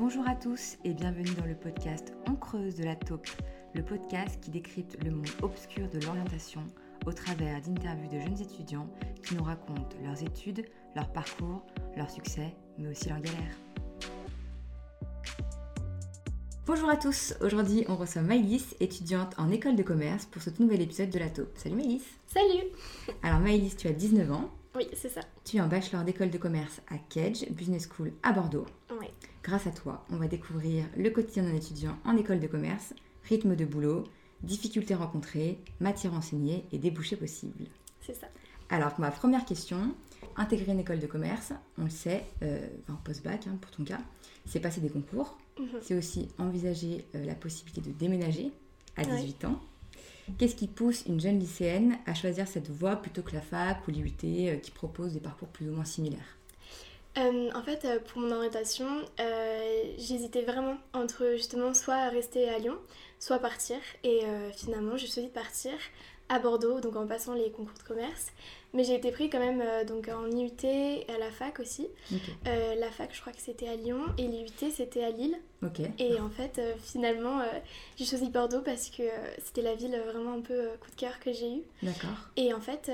Bonjour à tous et bienvenue dans le podcast On creuse de la taupe, le podcast qui décrypte le monde obscur de l'orientation au travers d'interviews de jeunes étudiants qui nous racontent leurs études, leur parcours, leurs succès, mais aussi leurs galères. Bonjour à tous, aujourd'hui on reçoit Maëlys, étudiante en école de commerce pour ce tout nouvel épisode de la taupe. Salut Maëlys Salut Alors Maëlys, tu as 19 ans, Oui, c'est ça. tu es en bachelor d'école de commerce à Kedge Business School à Bordeaux. Grâce à toi, on va découvrir le quotidien d'un étudiant en école de commerce, rythme de boulot, difficultés rencontrées, matières enseignées et débouchés possibles. C'est ça. Alors, pour ma première question, intégrer une école de commerce, on le sait, euh, enfin post-bac hein, pour ton cas, c'est passer des concours, Mhm. c'est aussi envisager euh, la possibilité de déménager à Ouais. 18 ans. Qu'est-ce qui pousse une jeune lycéenne à choisir cette voie plutôt que la fac ou l'IUT euh, qui propose des parcours plus ou moins similaires? Euh, en fait, euh, pour mon orientation, euh, j'hésitais vraiment entre justement soit rester à Lyon, soit partir. Et euh, finalement, j'ai choisi de partir à Bordeaux, donc en passant les concours de commerce. Mais j'ai été pris quand même euh, donc en IUT et à la fac aussi. Euh, la fac, je crois que c'était à Lyon et l'IUT, c'était à Lille. ok. Et en fait, euh, finalement, j'ai choisi Bordeaux parce que c'était la ville vraiment un peu coup de cœur que j'ai eu. D'accord. Et en fait,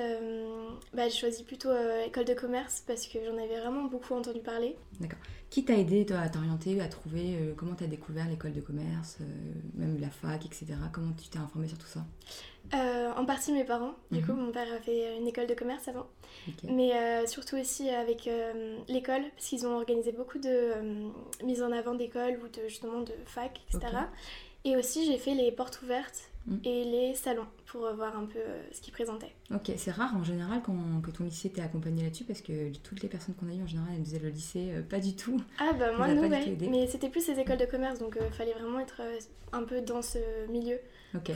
bah, j'ai choisi plutôt école de commerce parce que j'en avais vraiment beaucoup entendu parler. Qui t'a aidé toi, à t'orienter, à trouver euh, comment tu as découvert l'école de commerce, euh, même la fac, etc. Comment tu t'es informé sur tout ça? Euh, en partie mes parents, du Mhm. coup mon père a fait une école de commerce avant, mais surtout aussi avec l'école parce qu'ils ont organisé beaucoup de euh, mise en avant d'école ou de justement de fac, etc. Et aussi j'ai fait les portes ouvertes Mhm. et les salons pour euh, voir un peu euh, ce qu'ils présentaient. Ok, c'est rare en général quand, que ton lycée t'ait accompagné là-dessus parce que toutes les personnes qu'on a eues en général elles disaient le lycée euh, pas du tout. Ah bah moi du ouais, mais c'était plus les écoles de commerce donc il fallait vraiment être euh, un peu dans ce milieu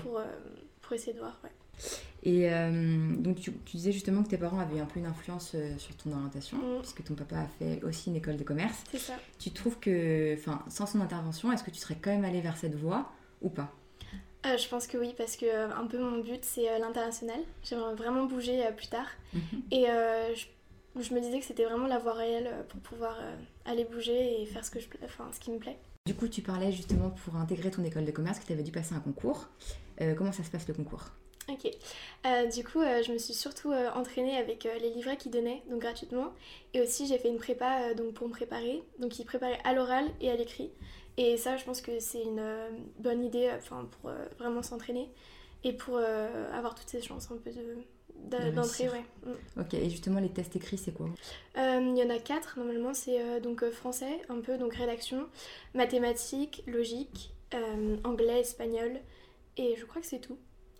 pour, pour essayer de voir. Ouais. Et donc tu, tu disais justement que tes parents avaient un peu une influence sur ton orientation Mhm. puisque ton papa a fait aussi une école de commerce. C'est ça. Tu trouves que, enfin, sans son intervention, est-ce que tu serais quand même allé vers cette voie ou pas? Euh, je pense que oui, parce que euh, un peu mon but c'est euh, l'international. J'aimerais vraiment bouger plus tard. Mhm. Et je, je me disais que c'était vraiment la voie réelle pour pouvoir aller bouger et faire ce, que je, enfin, ce qui me plaît. Du coup, tu parlais justement pour intégrer ton école de commerce que tu avais dû passer un concours. Comment ça se passe le concours? Ok. Du coup, je me suis surtout entraînée avec les livrets qu'ils donnaient, donc gratuitement. Et aussi, j'ai fait une prépa donc pour me préparer. Donc, ils préparaient à l'oral et à l'écrit. Et ça, je pense que c'est une euh, bonne idée euh, enfin, pour euh, vraiment s'entraîner et pour euh, avoir toutes ces chances un peu de- De de- d'entrée. Ouais. Mm. Ok, et justement, les tests écrits, c'est quoi Euh, Il y en a quatre normalement, c'est euh, donc français, un peu, donc rédaction, mathématiques, logique, anglais, espagnol, et je crois que c'est tout.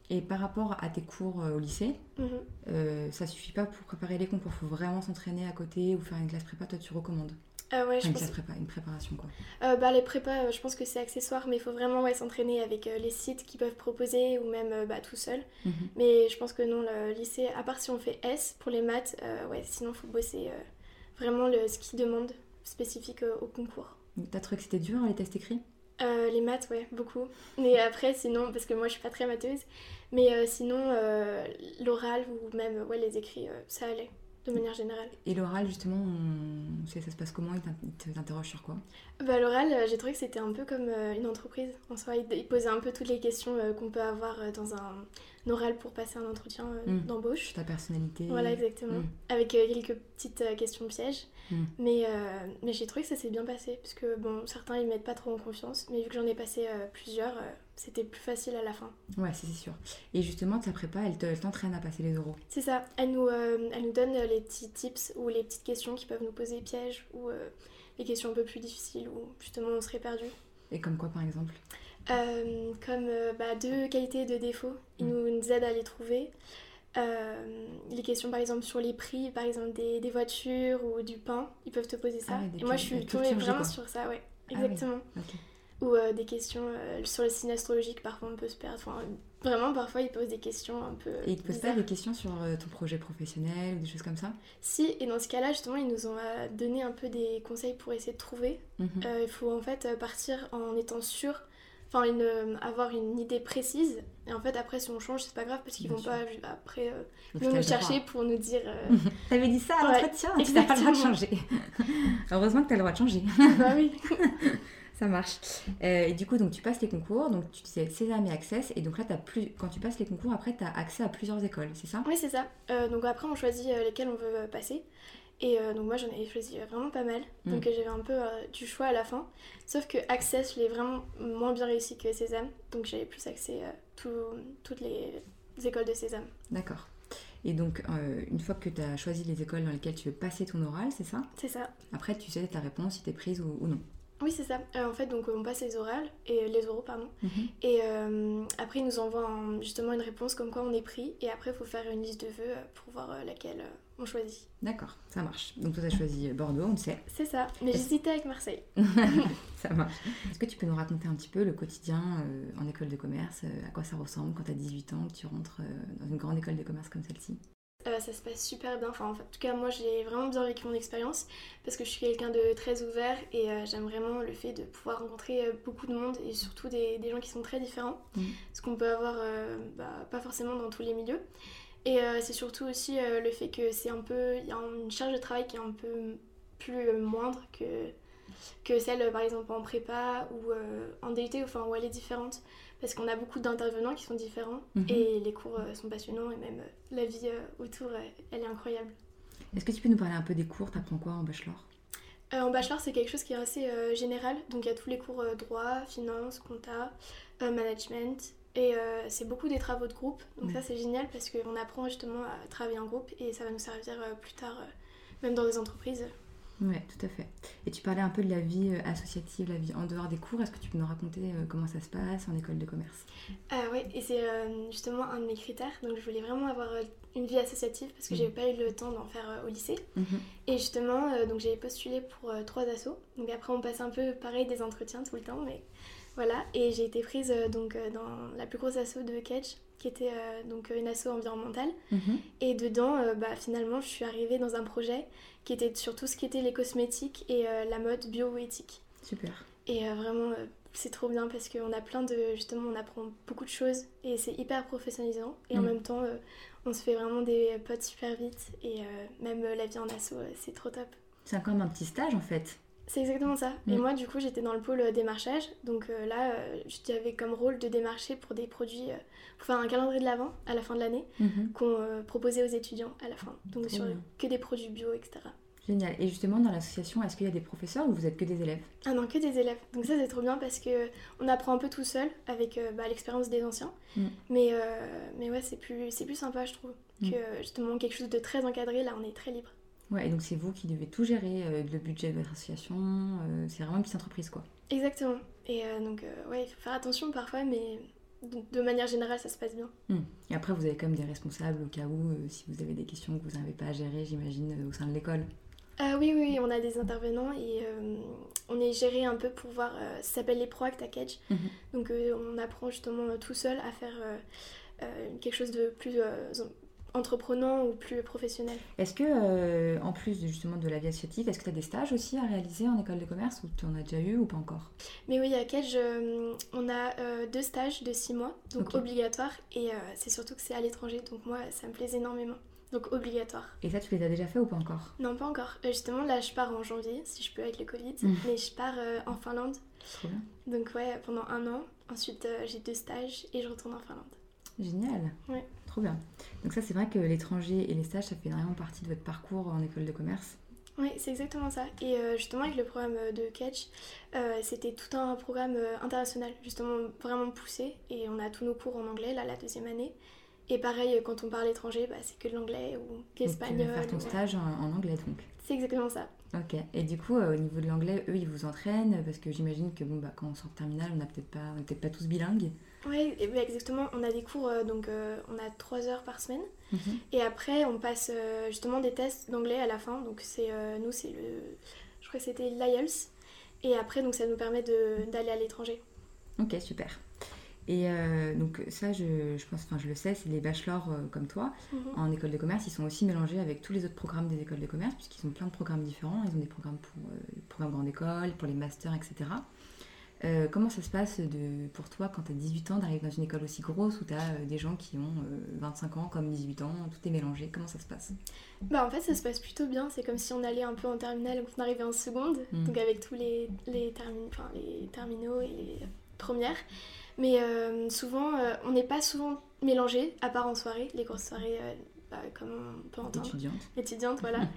Et par rapport à tes cours au lycée, Mhm. euh, ça suffit pas pour préparer les concours, faut vraiment s'entraîner à côté ou faire une classe prépa, toi tu recommandes Ah ouais, Enfin, je une pense. classe prépa, une préparation quoi. Euh, bah, les prépas, euh, je pense que c'est accessoire, mais il faut vraiment ouais, s'entraîner avec euh, les sites qu'ils peuvent proposer ou même bah, tout seul. Mhm. Mais je pense que non, le lycée, à part si on fait S pour les maths, ouais, sinon il faut bosser vraiment le, ce qu'ils demandent spécifique au concours. T'as trouvé que c'était dur les tests écrits? Euh, les maths, ouais, beaucoup. Mais après, sinon, parce que moi je suis pas très matheuse, mais sinon, l'oral ou même ouais, les écrits, ça allait, de manière générale. Et l'oral justement, on... ça se passe comment? Ils t'in- ils t'interrogent sur quoi? Bah, l'oral, euh, j'ai trouvé que c'était un peu comme euh, une entreprise. En soi, ils posaient un peu toutes les questions euh, qu'on peut avoir dans un, un oral pour passer un entretien euh, Mm. d'embauche. Ta personnalité Voilà, exactement. Mm. Avec euh, quelques petites euh, questions pièges. Mm. Mais, euh, mais j'ai trouvé que ça s'est bien passé. Parce que, bon, certains, ils mettent pas trop en confiance. Mais vu que j'en ai passé plusieurs, c'était plus facile à la fin. Ouais, c'est sûr. Et justement, ta prépa, elle te- elle t'entraîne à passer les euros. C'est ça. Elle nous, euh, elle nous donne euh, les petits tips ou les petites questions qui peuvent nous poser pièges ou euh, les questions un peu plus difficiles où justement on serait perdu. Et comme quoi par exemple? Euh, comme euh, bah, deux qualités et deux défauts. Ils Mm. nous, nous aident à les trouver. Euh, les questions par exemple sur les prix, par exemple des, des voitures ou du pain, ils peuvent te poser ça. Ah et moi je suis tombée vraiment quoi. sur ça, ouais. Ah oui. Exactement. Ou euh, des questions euh, sur le signe astrologique, parfois on peut se perdre. Enfin, vraiment, parfois ils posent des questions un peu. Et ils te posent pas des questions sur euh, ton projet professionnel ou des choses comme ça? Si, et dans ce cas-là, justement, ils nous ont euh, donné un peu des conseils pour essayer de trouver. Mhm. Euh, il faut en fait euh, partir en étant sûr enfin avoir une idée précise. Et en fait, après, si on change, c'est pas grave parce qu'ils vont pas après euh, nous chercher pour nous dire. Euh... T'avais dit ça à l'entretien, tu n'as pas le droit de changer. Heureusement que tu as le droit de changer. bah oui. ça marche. Euh, et du coup, donc tu passes les concours, donc tu disais Sésame et Access, et donc là, as plus... quand tu passes les concours, après, tu as accès à plusieurs écoles, c'est ça? Oui, c'est ça. Euh, donc après, on choisit lesquelles on veut passer. Et euh, donc moi j'en ai choisi vraiment pas mal. Mm. Donc j'avais un peu euh, du choix à la fin. Sauf que Access, je l'ai vraiment moins bien réussi que Sésame. Donc j'avais plus accès à toutes les écoles de Sésame. D'accord. Et donc euh, une fois que tu as choisi les écoles dans lesquelles tu veux passer ton oral, c'est ça? C'est ça. Après tu sais ta réponse si tu es prise ou, non. Oui, c'est ça. en fait, donc on passe les orales et les oraux, pardon. Mhm. Et après, ils nous envoient justement une réponse comme quoi on est pris. Et après, il faut faire une liste de vœux pour voir laquelle on choisit. D'accord, ça marche. Donc toi, tu as choisi Bordeaux, on le sait. C'est ça, mais j'hésitais avec Marseille. ça marche. Est-ce que tu peux nous raconter un petit peu le quotidien euh, en école de commerce euh, À quoi ça ressemble quand tu as 18 ans, que tu rentres euh, dans une grande école de commerce comme celle-ci? Ça se passe super bien. Enfin, en, tout cas, moi, j'ai vraiment bien vécu mon expérience parce que je suis quelqu'un de très ouvert et j'aime vraiment le fait de pouvoir rencontrer beaucoup de monde et surtout des, gens qui sont très différents. Mmh. Ce qu'on peut avoir bah, pas forcément dans tous les milieux. Et euh, c'est surtout aussi euh, le fait que c'est un peu. Il y a une charge de travail qui est un peu plus euh, moindre que, que celle, par exemple, en prépa ou en DUT, enfin, où elle est différente. Parce qu'on a beaucoup d'intervenants qui sont différents mhm. et les cours sont passionnants et même la vie autour, elle est incroyable. Est-ce que tu peux nous parler un peu des cours? T'apprends quoi en bachelor? En bachelor, c'est quelque chose qui est assez général. Donc il y a tous les cours droit, finance, compta, management, et euh, c'est beaucoup des travaux de groupe. Donc ça c'est génial parce qu'on apprend justement à travailler en groupe et ça va nous servir euh, plus tard, euh, même dans des entreprises. Oui, tout à fait. Et tu parlais un peu de la vie associative, la vie en dehors des cours. Est-ce que tu peux nous raconter comment ça se passe en école de commerce? Oui, et c'est justement un de mes critères. Donc je voulais vraiment avoir une vie associative parce que mm. j'avais pas eu le temps d'en faire au lycée. Mm-hmm. Et justement, donc j'avais postulé pour trois assos. Donc après on passe un peu pareil des entretiens tout le temps, mais voilà, et j'ai été prise euh, donc, euh, dans la plus grosse asso de Kedge, qui était euh, donc une asso environnementale. Mhm. Et dedans, bah, finalement, je suis arrivée dans un projet qui était sur tout ce qui était les cosmétiques et la mode bio-éthique. Super. Et vraiment, c'est trop bien parce qu'on a plein de. Justement, on apprend beaucoup de choses et c'est hyper professionnalisant. Et en mm. même temps, on se fait vraiment des potes super vite. Et même la vie en asso, c'est trop top. C'est comme un petit stage en fait. C'est exactement ça. Et mm. moi, du coup, j'étais dans le pôle euh, démarchage. Donc euh, là, euh, j'avais comme rôle de démarcher pour des produits, pour faire un calendrier de l'avant à la fin de l'année mm-hmm. qu'on proposait aux étudiants à la fin. Donc sur que des produits bio, etc. Génial. Et justement, dans l'association, est-ce qu'il y a des professeurs ou vous êtes que des élèves? Ah non, que des élèves. Donc ça, c'est trop bien parce que on apprend un peu tout seul avec bah, l'expérience des anciens. Mm. Mais, mais ouais, c'est plus, plus sympa, je trouve, mm. que justement quelque chose de très encadré. Là, on est très libre. Ouais, et donc c'est vous qui devez tout gérer, euh, le budget de votre association, euh, c'est vraiment une petite entreprise quoi. Exactement. Et euh, donc, ouais, il faut faire attention parfois, mais de, manière générale, ça se passe bien. Hmm. Et après, vous avez quand même des responsables au cas où, si vous avez des questions que vous n'avez pas à gérer, j'imagine, au sein de l'école. oui, oui, on a des intervenants et on est géré un peu pour voir, ça s'appelle les ProAct à Catch. Mhm. Donc on apprend justement tout seul à faire quelque chose de plus entreprenant ou plus professionnel. Est-ce que, euh, en plus justement de la vie associative, est-ce que tu as des stages aussi à réaliser en école de commerce ou tu en as déjà eu ou pas encore? Mais oui, à Kedge, euh, on a euh, deux stages de six mois, donc obligatoires, et c'est surtout que c'est à l'étranger, donc moi ça me plaît énormément. Donc obligatoire. Et ça, tu les as déjà fait ou pas encore? Non, pas encore. justement, là, je pars en janvier, si je peux avec le Covid, mmh. mais je pars en Finlande. Trop bien. Donc ouais, pendant un an. Ensuite, j'ai deux stages et je retourne en Finlande. Génial. Ouais. Trop bien. Donc ça, c'est vrai que l'étranger et les stages, ça fait vraiment partie de votre parcours en école de commerce. Oui, c'est exactement ça. Et euh, justement, avec le programme de Catch, euh, c'était tout un programme euh, international, justement vraiment poussé. Et on a tous nos cours en anglais, là, la deuxième année. Et pareil, quand on parle étranger, bah, c'est que de l'anglais ou l'espagnol. Tu vas faire ton stage en, en anglais, donc. C'est exactement ça. Ok. Et du coup, au niveau de l'anglais, eux, ils vous entraînent? Parce que j'imagine que bon, bah, quand on sort de terminale, on n'est peut-être pas, peut pas tous bilingues. Oui, exactement. On a des cours, euh, donc euh, on a 3 heures par semaine. Mhm. Et après, on passe euh, justement des tests d'anglais à la fin. Donc c'est nous, c'est le... Je crois que c'était l'IELTS. Et après, donc ça nous permet d'aller à l'étranger. Ok, super. Et donc ça, je, je, pense, enfin je le sais, c'est les bachelors comme toi mhm. en école de commerce, ils sont aussi mélangés avec tous les autres programmes des écoles de commerce, puisqu'ils ont plein de programmes différents. Ils ont des programmes pour programmes grande école, pour les masters, etc. Euh, comment ça se passe de, pour toi quand tu as 18 ans d'arriver dans une école aussi grosse où tu as des gens qui ont 25 ans comme 18 ans, tout est mélangé Comment ça se passe? Bah En fait, ça se passe plutôt bien. C'est comme si on allait un peu en terminale, on arrivait en seconde, hmm. donc avec tous les, les, les terminaux et les premières. Mais souvent, on n'est pas souvent mélangé, à part en soirée, les grosses soirées, bah, comme on peut entendre. Étudiante. Étudiante, voilà.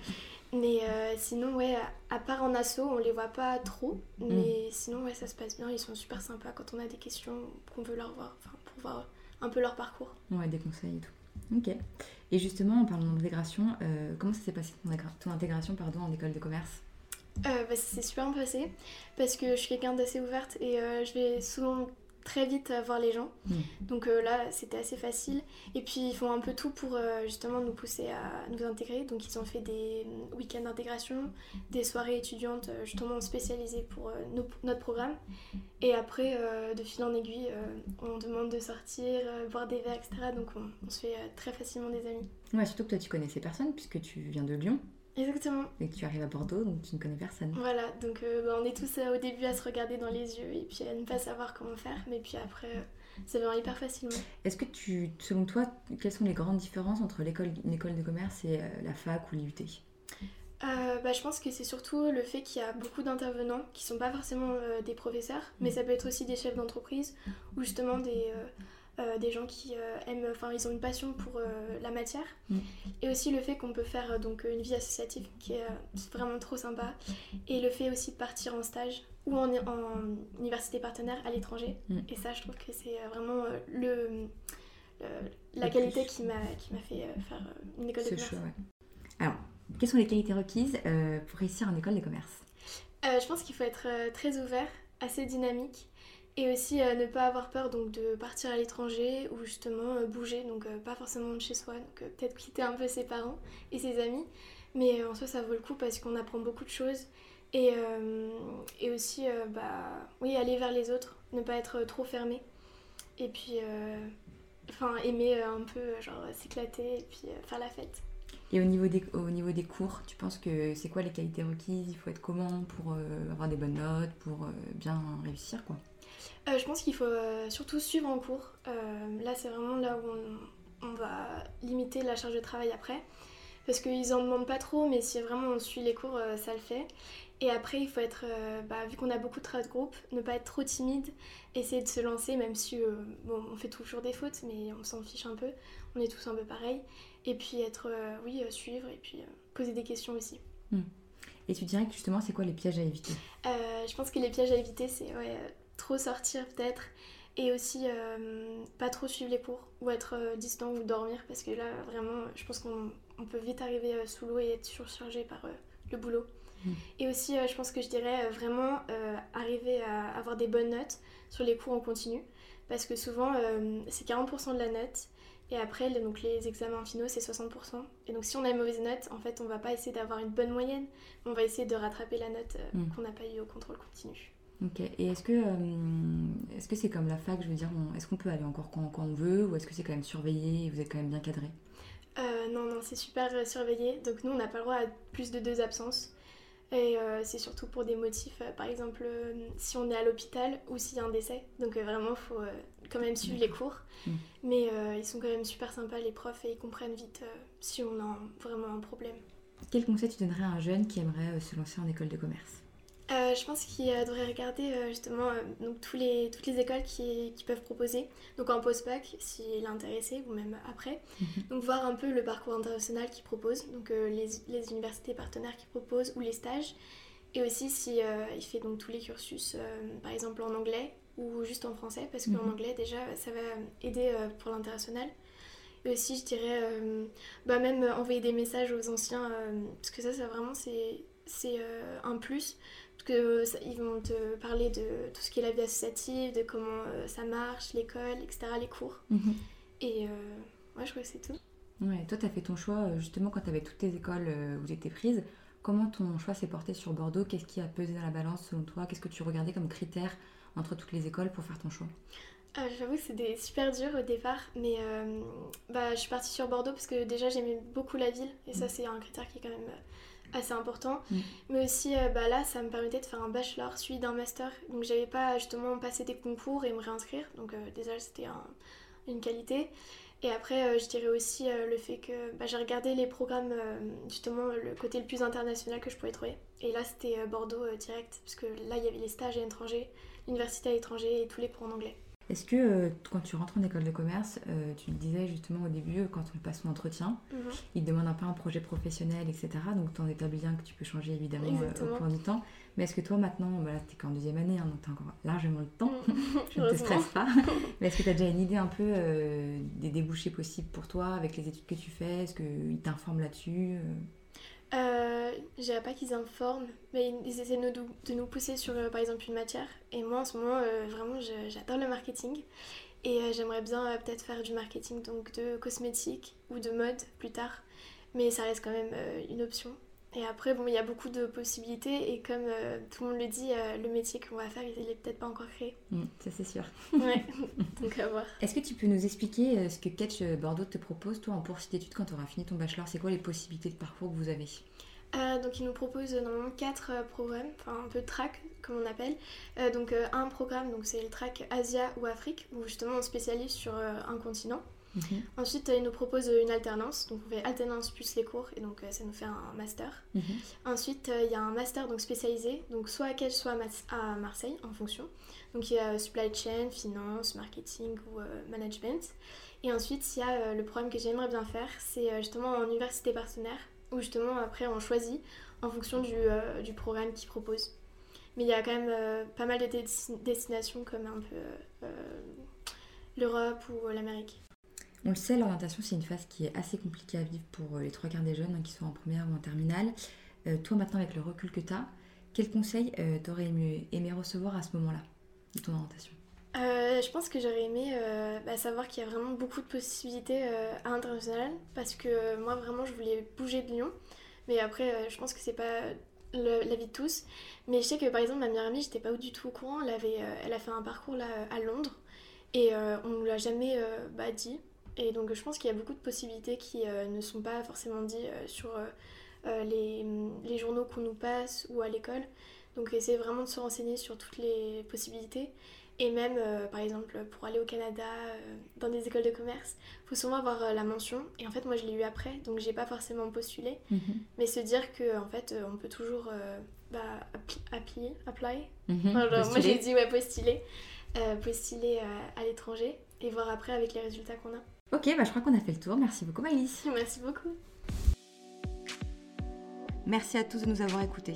Mais euh, sinon, ouais, à part en asso, on les voit pas trop. Mm. Mais sinon, ouais, ça se passe bien. Ils sont super sympas quand on a des questions qu'on veut leur voir, enfin, pour voir un peu leur parcours. Ouais, des conseils et tout. Ok. Et justement, en parlant d'intégration, euh, comment ça s'est passé ton, intégration pardon, en école de commerce? Euh, bah, C'est super bien passé parce que je suis quelqu'un d'assez ouverte et je vais souvent très vite à voir les gens. Hmm. Donc euh, là, c'était assez facile. Et puis, ils font un peu tout pour euh, justement nous pousser à nous intégrer. Donc, ils ont fait des euh, week-ends d'intégration, des soirées étudiantes justement spécialisées pour notre programme. Et après, de fil en aiguille, on demande de sortir, boire des verres, etc. Donc, on, se fait très facilement des amis. Ouais, surtout que toi, tu connais ces personnes puisque tu viens de Lyon. Exactement. Et que tu arrives à Bordeaux, donc tu ne connais personne. Voilà, donc euh, bah, on est tous euh, au début à se regarder dans les yeux et puis à ne pas savoir comment faire, mais puis après, euh, ça vient hyper facilement. Est-ce que tu, selon toi, quelles sont les grandes différences entre l'école, école de commerce et la fac ou l'IUT bah, je pense que c'est surtout le fait qu'il y a beaucoup d'intervenants qui sont pas forcément des professeurs, mais mm. ça peut être aussi des chefs d'entreprise ou justement des, euh, des gens qui euh, aiment, enfin ils ont une passion pour euh, la matière mm. et aussi le fait qu'on peut faire donc une vie associative qui est vraiment trop sympa et le fait aussi de partir en stage ou en, en université partenaire à l'étranger mm. et ça je trouve que c'est vraiment le, la qualité qui m'a qui m'a fait faire une école de commerce. Alors, quelles sont les qualités requises pour réussir en école de commerce? Je pense qu'il faut être très ouvert, assez dynamique et aussi euh, ne pas avoir peur donc de partir à l'étranger ou justement euh, bouger, donc euh, pas forcément de chez soi, donc peut-être quitter un peu ses parents et ses amis. Mais en soi ça vaut le coup parce qu'on apprend beaucoup de choses. Et, et aussi bah, oui, aller vers les autres, ne pas être trop fermé. Et puis enfin aimer un peu genre s'éclater et puis faire la fête. Et au niveau, des, au niveau des cours, tu penses que c'est quoi les qualités requises? Il faut être comment pour avoir des bonnes notes, pour bien réussir quoi? Euh, je pense qu'il faut euh, surtout suivre en cours. Euh, là, c'est vraiment là où on, va limiter la charge de travail après. Parce qu'ils en demandent pas trop, mais si vraiment on suit les cours, ça le fait. Et après, il faut être, bah, vu qu'on a beaucoup de travail de groupe, ne pas être trop timide, essayer de se lancer, même si bon, on fait toujours des fautes, mais on s'en fiche un peu. On est tous un peu pareils. Et puis être, oui, suivre et puis poser des questions aussi. Hmm. Et tu dirais que justement, c'est quoi les pièges à éviter? Je pense que les pièges à éviter, c'est ouais, trop sortir peut-être et aussi euh, pas trop suivre les cours ou être euh, distant ou dormir parce que là vraiment je pense qu'on peut vite arriver euh, sous l'eau et être surchargé par le boulot. Mm. Et aussi je pense que je dirais vraiment arriver à avoir des bonnes notes sur les cours en continu parce que souvent c'est 40% de la note et après donc les examens finaux c'est 60%. Et donc si on a une mauvaise note en fait on va pas essayer d'avoir une bonne moyenne, on va essayer de rattraper la note mm. qu'on n'a pas eu au contrôle continu. Ok, et est-ce que euh, est-ce que c'est comme la fac, je veux dire, est-ce qu'on peut aller encore quand, quand on veut ou est-ce que c'est quand même surveillé et vous êtes quand même bien cadré? Euh, Non, non, c'est super euh, surveillé. Donc nous, on n'a pas le droit à plus de deux absences. Et c'est surtout pour des motifs, par exemple, si on est à l'hôpital ou s'il y a un décès. Donc vraiment, il faut quand même suivre les cours. Mm. Mais ils sont quand même super sympas, les profs, et ils comprennent vite si on a vraiment un problème. Quel conseil tu donnerais à un jeune qui aimerait se lancer en école de commerce? Euh, je pense qu'il devrait regarder euh, justement euh, donc, tous les, toutes les écoles qui, qui peuvent proposer, donc en post-bac s'il est intéressé ou même après. Mhm. Donc voir un peu le parcours international qu'ils proposent, donc les, les, universités partenaires qui proposent ou les stages. Et aussi si il fait donc tous les cursus, par exemple en anglais ou juste en français, parce qu'en mhm. anglais déjà ça va aider pour l'international. Et aussi je dirais bah, même envoyer des messages aux anciens, parce que ça, ça vraiment c'est un plus que ils vont te parler de tout ce qui est la vie associative, de comment euh, ça marche, l'école, etc., les cours. Mhm. Et euh, ouais, je crois que c'est tout. Ouais, toi, tu as fait ton choix euh, justement quand tu avais toutes tes écoles où tu étais prise. Comment ton choix s'est porté sur Bordeaux? Qu'est-ce qui a pesé dans la balance selon toi? Qu'est-ce que tu regardais comme critère entre toutes les écoles pour faire ton choix? J'avoue que c'était super dur au départ, mais bah, je suis partie sur Bordeaux parce que déjà j'aimais beaucoup la ville et ça, mhm. c'est un critère qui est quand même assez important. Mm. Mais aussi, euh, bah, là, ça me permettait de faire un bachelor suivi d'un master. Donc, j'avais pas justement passé des concours et me réinscrire. Donc, euh, déjà, c'était une qualité. Et après, je dirais aussi le fait que bah, j'ai regardé les programmes, justement, le côté le plus international que je pouvais trouver. Et là, c'était Bordeaux direct, parce que là, il y avait les stages à l'étranger, l'université à l'étranger et tous les cours en anglais. Est-ce que euh, quand tu rentres en école de commerce, euh, tu le disais justement au début, quand on passe son entretien, mhm. il te demande un peu un projet professionnel, etc. Donc tu en établis un que tu peux changer évidemment euh, au cours du temps. Mais est-ce que toi maintenant, voilà, tu es qu'en deuxième année, hein, donc tu as encore largement le temps, mhm. je ne te stresse pas. Mais est-ce que tu as déjà une idée un peu des débouchés possibles pour toi avec les études que tu fais? Est-ce qu'ils t'informent là-dessus euh, je dirais pas qu'ils informent, mais ils essaient de nous, pousser sur euh, par exemple une matière. Et moi en ce moment, euh, vraiment, j'adore le marketing. Et euh, j'aimerais bien peut-être faire du marketing donc de cosmétiques ou de mode plus tard. Mais ça reste quand même une option. Et après, bon, il y a beaucoup de possibilités et comme euh, tout le monde le dit, euh, le métier qu'on va faire, il n'est peut-être pas encore créé. Mm, ça, c'est sûr. ouais, donc à voir. Est-ce que tu peux nous expliquer euh, ce que Catch Bordeaux te propose, toi, en poursuite d'études, quand tu auras fini ton bachelor? C'est quoi les possibilités de parcours que vous avez? Donc il nous propose normalement quatre programmes, enfin un peu de track comme on appelle. donc un programme, donc c'est le track Asia ou Afrique, où justement on spécialise sur un continent. Mhm. Ensuite, il nous propose une alternance. Donc, on fait alternance plus les cours et donc euh, ça nous fait un master. Mhm. Ensuite, euh, il y a un master donc spécialisé, donc soit à Cage, soit à Marseille en fonction. Donc, il y a supply chain, finance, marketing ou euh, management. Et ensuite, il y a le programme que j'aimerais bien faire, c'est justement en université partenaire où justement après on choisit en fonction du, du programme qu'ils proposent. Mais il y a quand même pas mal de destinations comme un peu l'Europe ou l'Amérique. On le sait, l'orientation, c'est une phase qui est assez compliquée à vivre pour euh, les trois quarts des jeunes, hein, qui sont en première ou en terminale. Euh, toi, maintenant, avec le recul que tu as, quels conseils euh, t'aurais aimé, recevoir à ce moment-là de ton orientation? Je pense que j'aurais aimé bah, savoir qu'il y a vraiment beaucoup de possibilités à l'international, parce que moi, vraiment, je voulais bouger de Lyon. Mais après, je pense que c'est pas la vie de tous. Mais je sais que, par exemple, ma meilleure amie, j'étais pas du tout au courant. Elle, avait, elle a fait un parcours là à Londres. Et on ne l'a jamais bah, dit. Et donc je pense qu'il y a beaucoup de possibilités qui euh, ne sont pas forcément dites euh, sur euh, les, les, journaux qu'on nous passe ou à l'école. Donc essayer vraiment de se renseigner sur toutes les possibilités. Et même, par exemple, pour aller au Canada, dans des écoles de commerce, il faut souvent avoir la mention. Et en fait, moi, je l'ai eu après, donc j'ai pas forcément postulé. Mhm. Mais se dire que en fait, on peut toujours bah, apply. Mhm. moi, j'ai dit ouais, postuler, postuler à l'étranger et voir après avec les résultats qu'on a. Ok, bah je crois qu'on a fait le tour. Merci beaucoup Maëlys. Merci beaucoup. Merci à tous de nous avoir écoutés.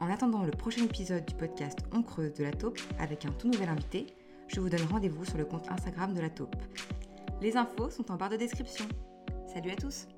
En attendant le prochain épisode du podcast On creuse de la taupe avec un tout nouvel invité, je vous donne rendez-vous sur le compte Instagram de la taupe. Les infos sont en barre de description. Salut à tous